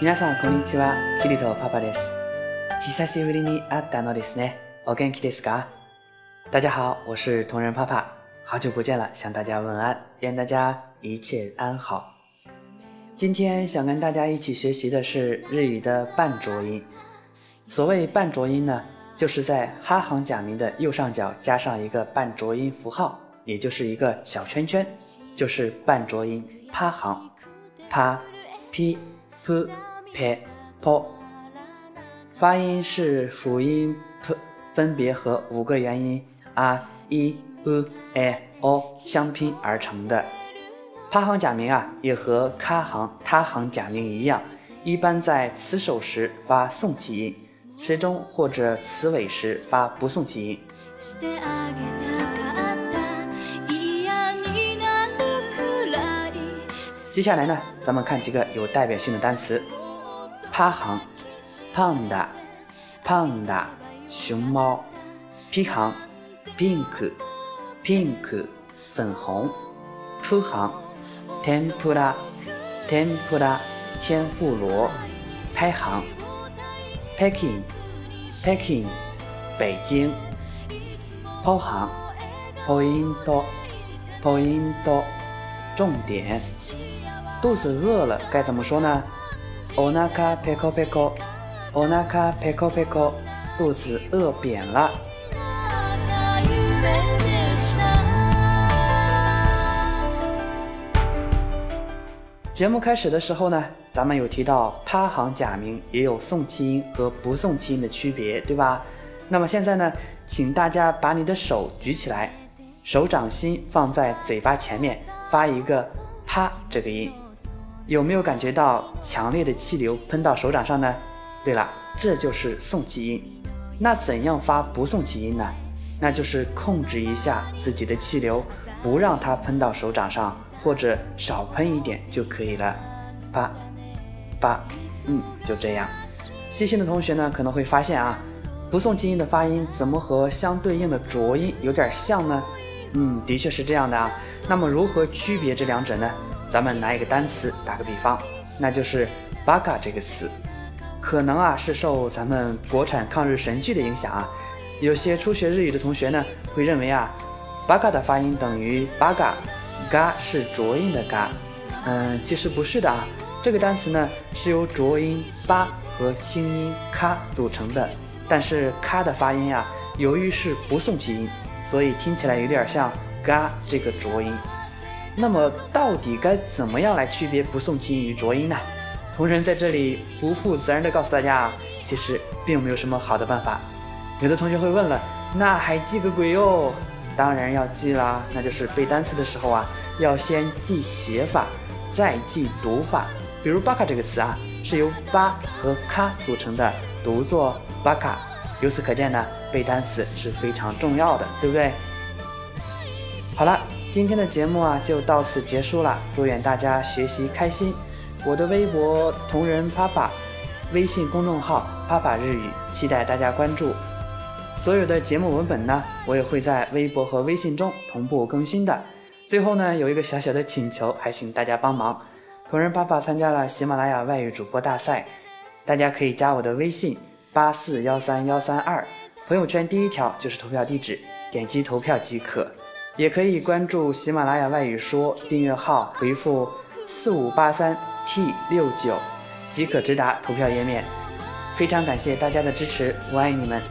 皆さんこんにちは、キリトパパです。久しぶりに会ったのですね。お元気ですか？大家好，我是同人爸爸，好久不见了，向大家问安，愿大家一切安好。今天想跟大家一起学习的是日语的半浊音。所谓半浊音呢，就是在哈行假名的右上角加上一个半浊音符号，也就是一个小圈圈，就是半浊音趴行，趴 p p p p，发音是辅音 p，分别和五个元音 a i u e o 相拼而成的。趴行假名啊，也和卡行、他行假名一样，一般在词首时发送气音，词中或者词尾时发不送气音。接下来呢，咱们看几个有代表性的单词。趴行，panda，panda，熊猫。P 行，pink，pink，粉红。P 行，tempura，tempura，天妇罗。拍行，Peking，Peking，北京。抛行，point，point，重点。肚子饿了该怎么说呢？おなかペコペコ，おなかペコペコ，肚子饿扁了。节目开始的时候呢，咱们有提到趴行假名也有送气音和不送气音的区别，对吧？那么现在呢，请大家把你的手举起来，手掌心放在嘴巴前面， 发一个啪这个音。有没有感觉到强烈的气流喷到手掌上呢？对了，这就是送气音。那怎样发不送气音呢？那就是控制一下自己的气流，不让它喷到手掌上，或者少喷一点就可以了。啪，啪，嗯，就这样。细心的同学呢，可能会发现啊，不送气音的发音怎么和相对应的浊音有点像呢？嗯，的确是这样的啊。那么如何区别这两者呢？咱们拿一个单词打个比方，那就是“八嘎”这个词，可能啊是受咱们国产抗日神剧的影响啊。有些初学日语的同学呢，会认为啊，“八嘎”的发音等于“八嘎”，“嘎”是浊音的“嘎”。嗯，其实不是的啊。这个单词呢是由浊音“八”和清音“咔”组成的，但是“咔”的发音啊，由于是不送气音，所以听起来有点像“嘎”这个浊音。那么到底该怎么样来区别不送气音与浊音呢？同人在这里不负责任的告诉大家啊，其实并没有什么好的办法。有的同学会问了，那还记个鬼哟？当然要记啦，那就是背单词的时候啊，要先记写法，再记读法。比如巴卡这个词啊，是由巴和卡组成的，读作巴卡。由此可见呢，背单词是非常重要的，对不对？好了。今天的节目啊，就到此结束了。祝愿大家学习开心。我的微博同人爸爸，微信公众号爸爸日语，期待大家关注。所有的节目文本呢，我也会在微博和微信中同步更新的。最后呢，有一个小小的请求，还请大家帮忙。同人爸爸参加了喜马拉雅外语主播大赛，大家可以加我的微信八四幺三幺三二，朋友圈第一条就是投票地址，点击投票即可。也可以关注喜马拉雅外语说订阅号，回复四五八三 T 六九即可直达投票页面。非常感谢大家的支持，我爱你们。